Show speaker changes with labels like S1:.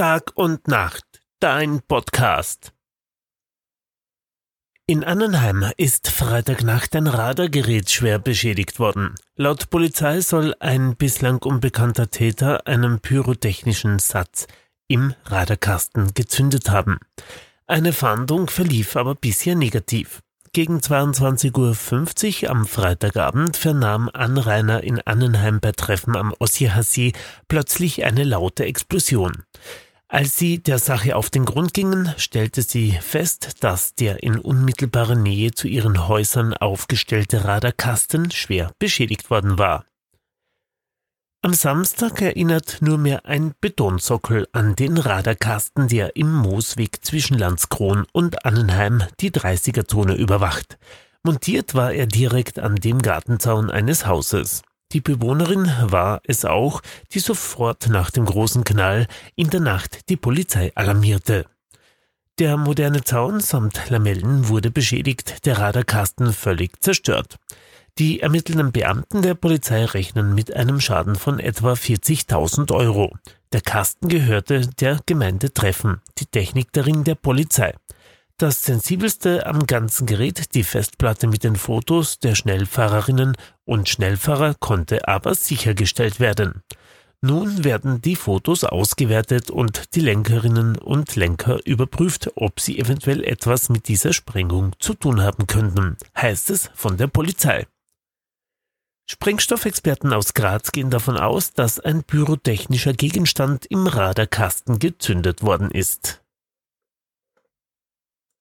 S1: Tag und Nacht, dein Podcast. In Annenheim ist Freitagnacht ein Radargerät schwer beschädigt worden. Laut Polizei soll ein bislang unbekannter Täter einen pyrotechnischen Satz im Radarkasten gezündet haben. Eine Fahndung verlief aber bisher negativ. Gegen 22.50 Uhr am Freitagabend vernahm Anrainer in Annenheim bei Treffen am Ossiacher See plötzlich eine laute Explosion. Als sie der Sache auf den Grund gingen, stellte sie fest, dass der in unmittelbarer Nähe zu ihren Häusern aufgestellte Radarkasten schwer beschädigt worden war. Am Samstag erinnert nur mehr ein Betonsockel an den Radarkasten, der im Moosweg zwischen Landskron und Annenheim die 30er-Zone überwacht. Montiert war er direkt an dem Gartenzaun eines Hauses. Die Bewohnerin war es auch, die sofort nach dem großen Knall in der Nacht die Polizei alarmierte. Der moderne Zaun samt Lamellen wurde beschädigt, der Radarkasten völlig zerstört. Die ermittelnden Beamten der Polizei rechnen mit einem Schaden von etwa 40.000 Euro. Der Kasten gehörte der Gemeinde Treffen, die Technik darin der Polizei. Das sensibelste am ganzen Gerät, die Festplatte mit den Fotos der Schnellfahrerinnen und Schnellfahrer, konnte aber sichergestellt werden. Nun werden die Fotos ausgewertet und die Lenkerinnen und Lenker überprüft, ob sie eventuell etwas mit dieser Sprengung zu tun haben könnten, heißt es von der Polizei. Sprengstoffexperten aus Graz gehen davon aus, dass ein pyrotechnischer Gegenstand im Radarkasten gezündet worden ist.